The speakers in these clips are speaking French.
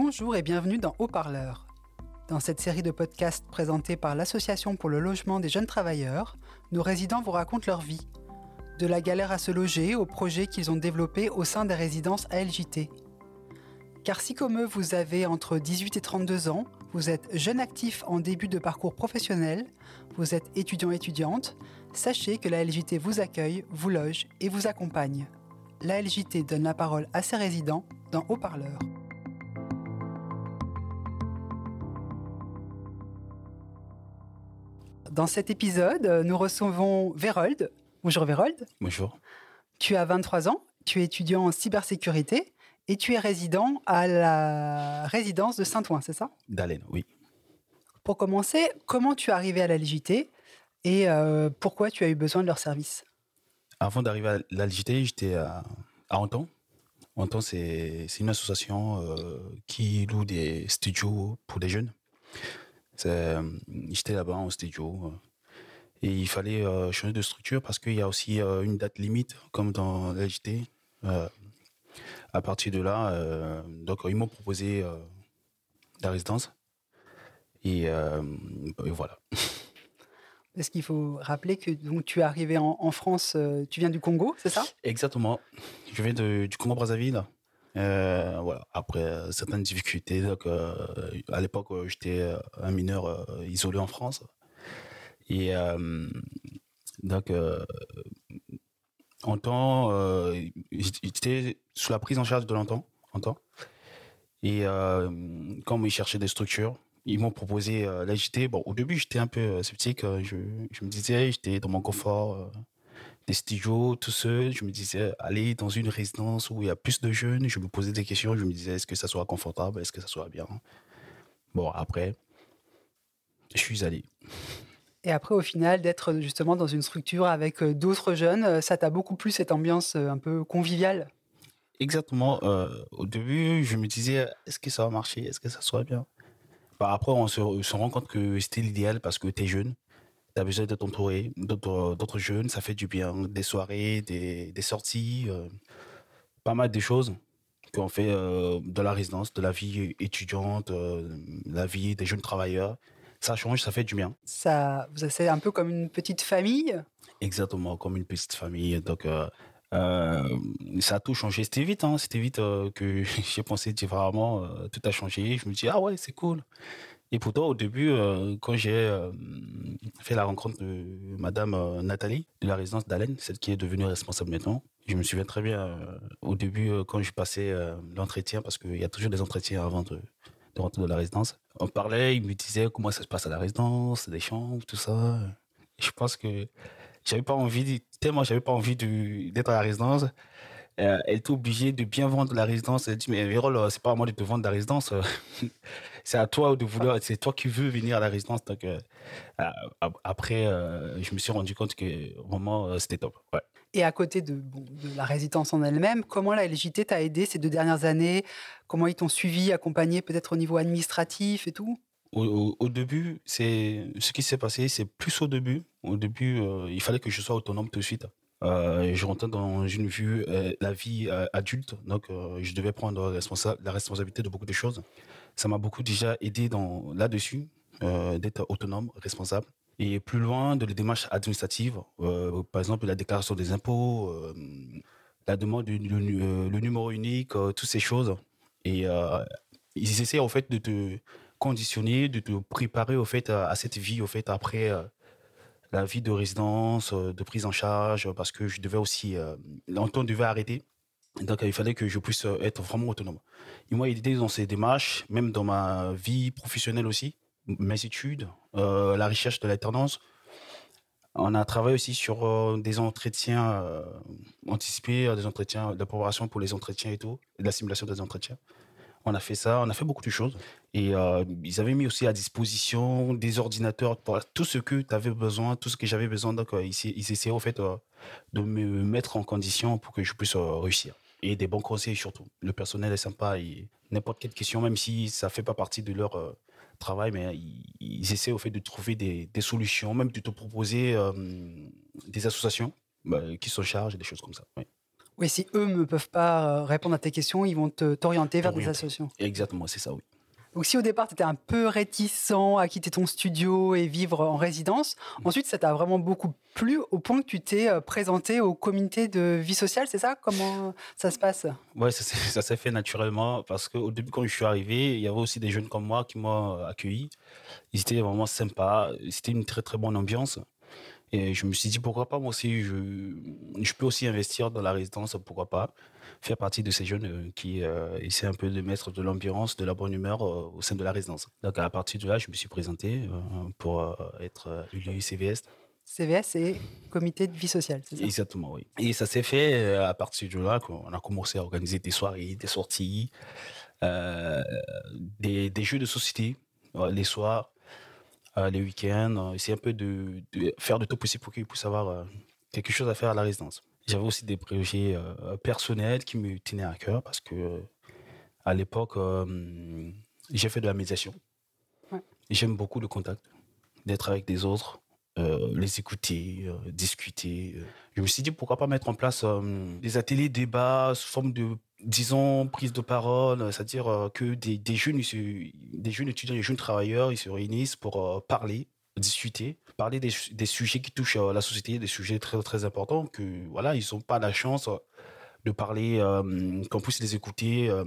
Bonjour et bienvenue dans Haut-Parleur. Dans cette série de podcasts présentés par l'Association pour le logement des jeunes travailleurs, nos résidents vous racontent leur vie. De la galère à se loger aux projets qu'ils ont développés au sein des résidences ALJT. Car si comme eux vous avez entre 18 et 32 ans, vous êtes jeune actif en début de parcours professionnel, vous êtes étudiant-étudiante, sachez que la LJT vous accueille, vous loge et vous accompagne. La LJT donne la parole à ses résidents dans Haut-Parleur. Dans cet épisode, nous recevons Vérold. Bonjour Vérold. Bonjour. Tu as 23 ans, tu es étudiant en cybersécurité et tu es résident à la résidence de Saint-Ouen, c'est ça? D'Allen, oui. Pour commencer, comment tu es arrivé à la LJT et euh, pourquoi tu as eu besoin de leur service? Avant d'arriver à la LJT, j'étais à, à Anton. Anton, c'est une association euh, qui loue des studios pour des jeunes. Euh, j'étais là-bas en studio. et il fallait changer de structure parce qu'il y a aussi une date limite, comme dans la LJT à partir de là, euh, donc ils m'ont proposé euh, la résidence. Et, euh, voilà. Est-ce qu'il faut rappeler que donc, tu es arrivé en, France, tu viens du Congo, c'est ça? Exactement. Je viens du Congo-Brazzaville. Voilà. Après certaines difficultés, donc, à l'époque, j'étais un mineur isolé en France. Et donc, en temps, euh, j'étais sous la prise en charge de l'entend, Et euh, quand ils cherchaient des structures, ils m'ont proposé euh, l'agité. Bon, au début, j'étais un peu euh, sceptique. Je, je me disais, j'étais dans mon confort, des studios, tout seul. Je me disais, aller dans une résidence où il y a plus de jeunes. Je me posais des questions. Je me disais, est-ce que ça sera confortable? Est-ce que ça sera bien? Bon, après, je suis allé. Et après, au final, d'être justement dans une structure avec euh, d'autres jeunes, euh, ça t'a beaucoup plu cette ambiance euh, un peu conviviale? Exactement. au début, je me disais, est-ce que ça va marcher? Est-ce que ça sera bien? Bah, Après, on se, rend compte que c'était l'idéal parce que tu es jeune. Tu as besoin d'être entouré d'autres jeunes. Ça fait du bien. Des soirées, des, des sorties, pas mal de choses qu'on fait de la résidence, de la vie étudiante, la vie des jeunes travailleurs ça change, ça fait du bien. Ça, c'est un peu comme une petite famille? Exactement, comme une petite famille. Donc, euh, euh, ça a tout changé. C'était vite, hein, c'était vite euh, que j'ai pensé différemment. tout a changé. Je me dis ah ouais, c'est cool. Et pourtant, au début, quand j'ai fait la rencontre de Madame Nathalie de la résidence d'Allen, celle qui est devenue responsable maintenant, je me souviens très bien au début quand je passais l'entretien, parce qu'il y a toujours des entretiens avant de, rentrer dans la résidence. On parlait, il me disait comment ça se passe à la résidence, des chambres, tout ça. je pense que j'avais pas envie, tellement j'avais pas envie d'être à la résidence. Euh, elle était obligée de bien vendre la résidence. Elle dit, mais Vérol, euh, c'est pas à moi de te vendre la résidence. c'est à toi de vouloir, c'est toi qui veux venir à la résidence. Donc, euh, après, je me suis rendu compte que vraiment, c'était top. Ouais. Et à côté de, de la résidence en elle-même, comment la LJT t'a aidé ces deux dernières années? Comment ils t'ont suivi, accompagné peut-être au niveau administratif et tout? Au, au, début, c'est ce qui s'est passé, c'est plus au début. Au début, euh, il fallait que je sois autonome tout de suite. Euh, je rentrais dans une vue, euh, la vie euh, adulte, donc je devais prendre la responsabilité de beaucoup de choses. Ça m'a beaucoup déjà aidé dans là-dessus, d'être autonome, responsable. Et plus loin de les démarches administratives, par exemple la déclaration des impôts, la demande du le, numéro unique, toutes ces choses. Et ils essaient en fait de te conditionner, de te préparer au fait à, cette vie au fait après la vie de résidence, de prise en charge, parce que je devais aussi, l'entente devait arrêter. Donc, il fallait que je puisse être vraiment autonome. Il était dans ces démarches, même dans ma vie professionnelle aussi mes études, euh, la recherche de l'alternance. On a travaillé aussi sur euh, des entretiens euh, anticipés, des entretiens de pour les entretiens et tout, de la simulation des entretiens. On a fait ça, on a fait beaucoup de choses. Et ils avaient mis aussi à disposition des ordinateurs pour tout ce que tu avais besoin, tout ce que j'avais besoin. Donc, ils, ils essayaient au fait de me mettre en condition pour que je puisse réussir. Et des bons conseils surtout. Le personnel est sympa et n'importe quelle question, même si ça fait pas partie de leur travail, mais ils, essaient au fait de trouver des, solutions, même de te proposer euh, des associations bah, qui se chargent, des choses comme ça. Si eux ne peuvent pas répondre à tes questions, ils vont t'orienter vers des associations. Exactement, c'est ça, oui. Donc si au départ, tu étais un peu réticent à quitter ton studio et vivre en résidence, ensuite, ça t'a vraiment beaucoup plu au point que tu t'es euh, présenté au comité de vie sociale, c'est ça? Comment ça se passe? Ouais, ça s'est ça s'est fait naturellement parce qu'au début, quand je suis arrivé, il y avait aussi des jeunes comme moi qui m'ont accueilli. Ils étaient vraiment sympas. C'était une très, très bonne ambiance. Et je me suis dit, pourquoi pas, moi aussi, je, je peux aussi investir dans la résidence, pourquoi pas, faire partie de ces jeunes euh, qui euh, essaient un peu de mettre de l'ambiance, de la bonne humeur euh, au sein de la résidence. Donc, à partir de là, je me suis présenté euh, pour être élu CVS. CVS, c'est comité de vie sociale, c'est ça? Exactement, oui. Et ça s'est fait à partir de là qu'on a commencé à organiser des soirées, des sorties, des, des jeux de société les soirs, les week-ends. euh, essayer un peu de, de faire de tout possible pour qu'ils puissent avoir euh, quelque chose à faire à la résidence. J'avais aussi des projets euh, personnels qui me tenaient à cœur parce que euh, à l'époque, euh, j'ai fait de la médiation. Ouais. J'aime beaucoup le contact, d'être avec des autres, euh, les écouter, euh, discuter. euh. Je me suis dit pourquoi pas mettre en place euh, des ateliers débats sous forme de, disons, prise de parole, euh, c'est-à-dire euh, que des, jeunes, des jeunes étudiants, des jeunes travailleurs, ils se réunissent pour euh, parler, discuter, parler des, sujets qui touchent la société, des sujets très très importants que voilà, ils n'ont pas la chance de parler, qu'on puisse les écouter. ça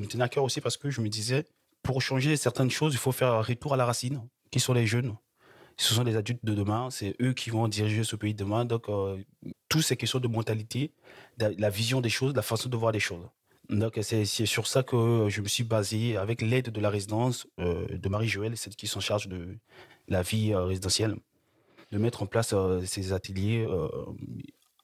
me tenait à cœur aussi parce que je me disais, pour changer certaines choses, il faut faire un retour à la racine, qui sont les jeunes. Ce sont les adultes de demain, c'est eux qui vont diriger ce pays demain. Donc, toutes ces questions de mentalité, de la vision des choses, la façon de voir les choses. Donc, c'est c'est sur ça que je me suis basé avec l'aide de la résidence euh, de Marie-Joëlle, celle qui s'en charge de la vie euh, résidentielle, de mettre en place euh, ces ateliers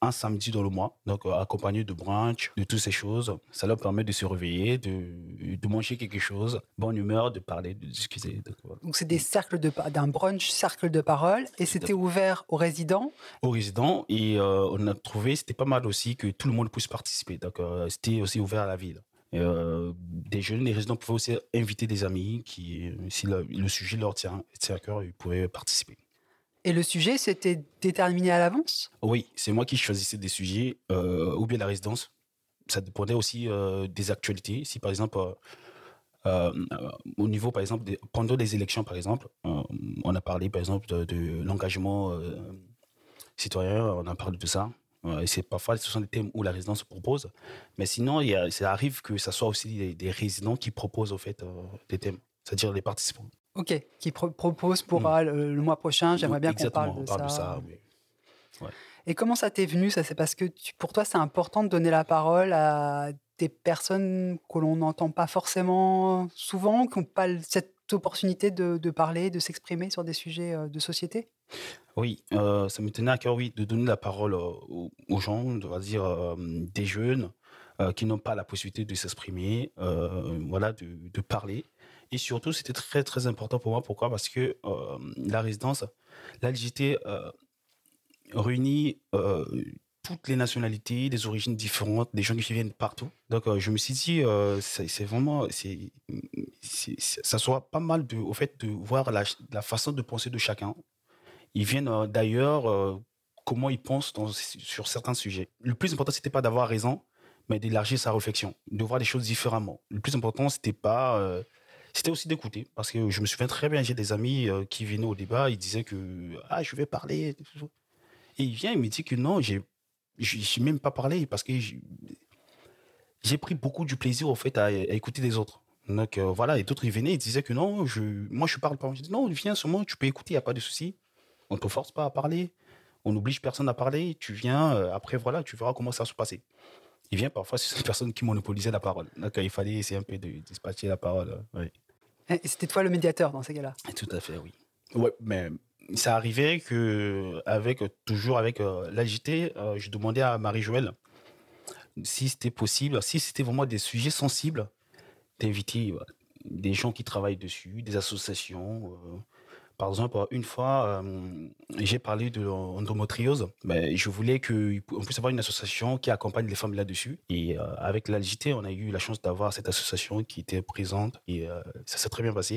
un samedi dans le mois, donc euh, accompagné de brunch, de toutes ces choses. Ça leur permet de se réveiller, de, de manger quelque chose, bonne humeur, de parler, de discuter. Donc, c'est des cercles de d'un brunch cercle de parole et c'était ouvert aux résidents? aux résidents et euh, on a trouvé c'était pas mal aussi que tout le monde puisse participer donc euh, c'était aussi ouvert à la ville euh, des jeunes les résidents pouvaient aussi inviter des amis qui si le, le sujet leur tient, tient à cœur ils pouvaient participer Et le sujet, c'était déterminé à l'avance? Oui c'est moi qui choisissais des sujets euh, ou bien la résidence ça dépendait aussi euh, des actualités si par exemple euh, au niveau, par exemple, des- pendant les élections, par exemple, on a parlé, par exemple, de, l'engagement citoyen, on a parlé de ça. Et c'est parfois, ce sont des thèmes où la résidence propose. Mais sinon, il ça arrive que ce soit aussi des, des résidents qui proposent, au fait, des thèmes, c'est-à-dire les participants. Ok, qui pro- propose pour Mm. ah, le, le mois prochain, j'aimerais bien qu'on parle de on parle ça. de ça. oui. Et comment ça t'est venu ça C'est parce que tu- pour toi, c'est important de donner la parole à des personnes que l'on n'entend pas forcément souvent, qui n'ont pas cette opportunité de, de parler, de s'exprimer sur des sujets euh, de société? Oui, euh, ça me tenait à cœur, oui, de donner la parole euh, aux, aux gens, on va dire euh, des jeunes euh, qui n'ont pas la possibilité de s'exprimer, euh, voilà, de, de parler. Et surtout, c'était très, très important pour moi. Pourquoi? Parce que euh, la résidence, la LGT euh, réunit euh, toutes les nationalités, des origines différentes, des gens qui viennent de partout. Donc, euh, je me suis dit, c'est vraiment, c'est, ça soit pas mal au fait de voir la, façon de penser de chacun. Ils viennent d'ailleurs, comment ils pensent sur certains sujets. Le plus important, c'était pas d'avoir raison, mais d'élargir sa réflexion, de voir les choses différemment. Le plus important, c'était pas, c'était aussi d'écouter, parce que je me souviens très bien, j'ai des amis euh, qui venaient au débat, ils disaient que ah je vais parler, et il vient, il me dit que non, j'ai j'ai même pas parlé parce que j'ai pris beaucoup du plaisir au fait à, écouter les autres. Donc euh, voilà, et d'autres ils venaient, ils disaient que non, je, moi je parle pas. Je dis non, viens seulement, tu peux écouter, il n'y a pas de souci. On ne te force pas à parler, on n'oblige personne à parler, tu viens, euh, après voilà, tu verras comment ça va se passer. Il vient parfois, c'est une personne qui monopolisait la parole. Donc euh, il fallait essayer un peu de dispatcher la parole. euh, c'était toi le médiateur dans ces cas-là? Tout à fait, oui. Ouais, mais ça arrivait que, avec, toujours avec euh, l'AJT, euh, je demandais à Marie-Joëlle si c'était possible, si c'était vraiment des sujets sensibles, d'inviter des gens qui travaillent dessus, des associations. euh. Par exemple, une fois, euh, j'ai parlé de l'endométriose. Mais je voulais qu'on puisse avoir une association qui accompagne les femmes là-dessus. Et euh, avec l'AJT, on a eu la chance d'avoir cette association qui était présente et euh, ça s'est très bien passé.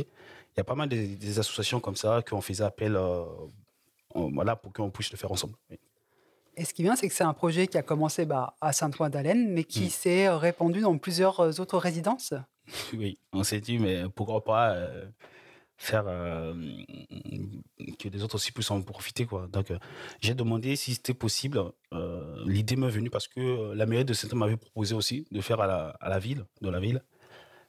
Il y a pas mal des, des associations comme ça qu'on faisait appel euh, en- voilà, pour qu'on puisse le faire ensemble. Oui. Et ce qui est bien, c'est que c'est un projet qui a commencé bah, à Saint-Ouen-d'Alene, mais qui Mm. s'est répandu dans plusieurs autres résidences. Oui, on s'est dit, mais pourquoi pas euh, faire euh, que les autres aussi puissent en profiter, quoi. Donc, euh, j'ai demandé si c'était possible. Euh, L'idée m'est venue parce que la mairie de Saint-Ouen m'avait proposé aussi de faire à la, à la ville, de la ville.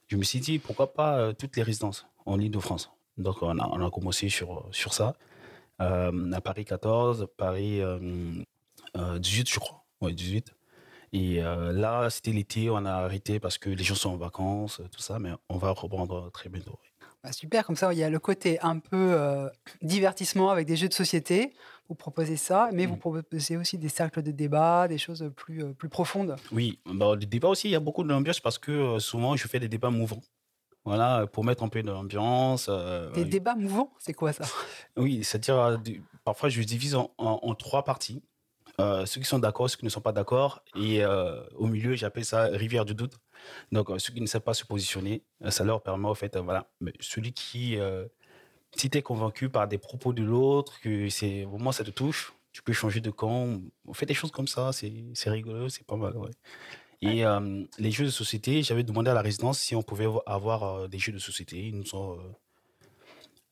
Je me suis dit, pourquoi pas toutes les résidences en Ile-de-France. Donc, on a, commencé sur, sur ça. À Paris 14, Paris euh, euh, 18, je crois. Ouais, 18. Et là, c'était l'été, on a arrêté parce que les gens sont en vacances, tout ça, mais on va reprendre très bientôt. Bah, super, comme ça, il y a le côté un peu euh, divertissement avec des jeux de société. Vous proposez ça, mais vous Mm. proposez aussi des cercles de débat, des choses plus, euh, plus profondes. Oui, bah, le débat aussi, il y a beaucoup d'ambiance parce que euh, souvent, je fais des débats mouvants. Voilà, pour mettre un peu d'ambiance. euh, Des débats mouvants, c'est quoi ça? Oui, c'est-à-dire, parfois, je divise en, en- en trois parties. Euh, ceux qui sont d'accord, ceux qui ne sont pas d'accord. Et euh, au milieu, j'appelle ça rivière du doute. Donc, euh, ceux qui ne savent pas se positionner, ça leur permet, en fait, voilà, mais celui qui, si tu es convaincu par des propos de l'autre, que c'est au moment ça te touche, tu peux changer de camp. On fait des choses comme ça, c'est rigolo, c'est pas mal, ouais. Et les jeux de société, j'avais demandé à la résidence si on pouvait avoir des jeux de société. Ils nous ont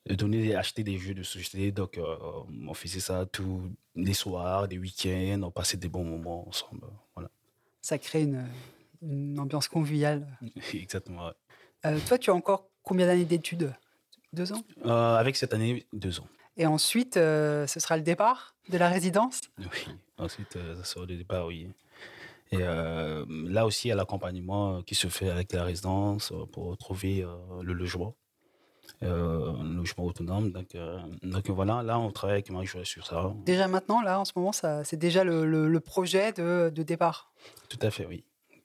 euh, donné, acheté des jeux de société. Donc, euh, on faisait ça tous les soirs, les week-ends, on passait des bons moments ensemble. Voilà, Ça crée une, une ambiance conviviale. exactement. ouais. Euh, toi, tu as encore combien d'années d'études? Deux ans? Euh, avec cette année, deux ans. Et ensuite, euh, ce sera le départ de la résidence? Oui. Ensuite, euh, ça sort le départ, oui. Et euh, là aussi, il y a l'accompagnement euh, qui se fait avec la résidence euh, pour trouver euh, le logement, euh, logement autonome. Donc, euh, donc voilà, là, on travaille avec Marie-Joëlle sur ça. Déjà maintenant, là, en ce moment, ça, c'est déjà le, le- le projet de, de départ. Tout à fait, oui.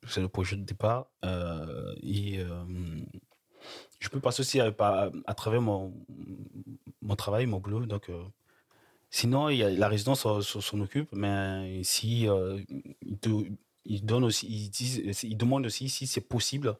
C'est le projet de départ. euh, et euh, je peux passer aussi à, à- à travers mon, mon travail, mon boulot. Donc, euh, sinon, il y a, la résidence s'en- occupe, mais si euh, te- ils donnent aussi, ils, disent, ils demandent aussi si c'est possible,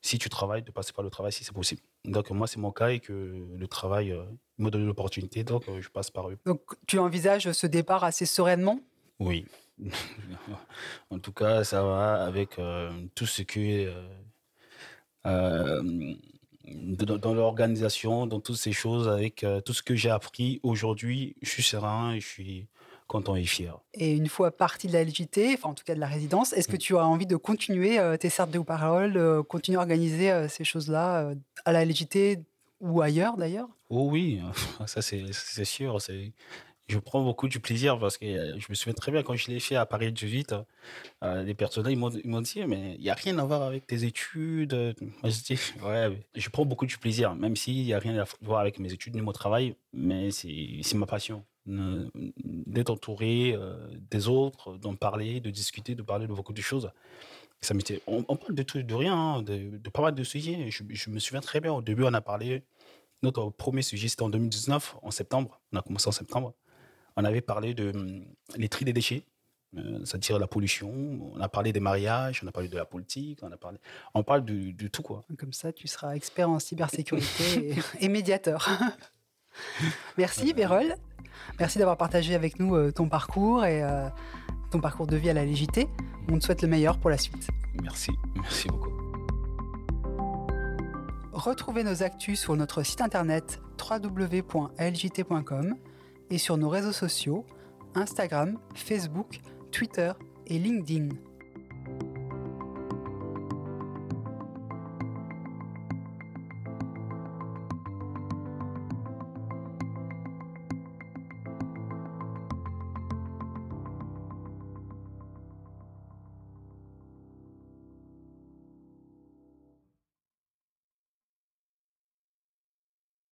si tu travailles, de passer par le travail, si c'est possible. Donc, moi, c'est mon cas et que le travail euh, me donne l'opportunité, donc euh, je passe par eux. Donc, tu envisages ce départ assez sereinement? Oui. en tout cas, ça va avec euh, tout ce que euh, dans, dans l'organisation, dans toutes ces choses, avec tout ce que j'ai appris aujourd'hui, je suis serein et je suis content et fier. Et une fois parti de la LJT, enfin en tout cas de la résidence, est-ce que tu as envie de continuer euh, tes certes de parole, euh, continuer à organiser euh, ces choses-là euh, à la LJT ou ailleurs d'ailleurs? Oh oui, ça c'est sûr. Je prends beaucoup du plaisir parce que je me souviens très bien quand je l'ai fait à Paris 18, euh, les personnes m'ont ils m'ont dit mais il n'y a rien à voir avec tes études. Moi je dis ouais, je prends beaucoup du plaisir, même s'il n'y a rien à voir avec mes études ni mon travail, mais c'est ma passion. Ne- D'être entouré euh, des autres, d'en parler, de discuter, de parler de beaucoup de choses. Ça m'était, on, on parle de tout, de rien, hein, de, de pas mal de sujets. Je, je me souviens très bien, au début on a parlé notre premier sujet, c'était en 2019, en septembre. On a commencé en septembre. On avait parlé de hum, les tri des déchets, euh, c'est-à-dire la pollution. On a parlé des mariages, on a parlé de la politique, on a parlé, on parle de, de tout quoi. Comme ça, tu seras expert en cybersécurité et, et médiateur. Merci Vérole. Merci d'avoir partagé avec nous euh, ton parcours et euh, ton parcours de vie à la LJT. On te souhaite le meilleur pour la suite. Merci, merci beaucoup. Retrouvez nos actus sur notre site internet www.ljt.com et sur nos réseaux sociaux Instagram, Facebook, Twitter et LinkedIn.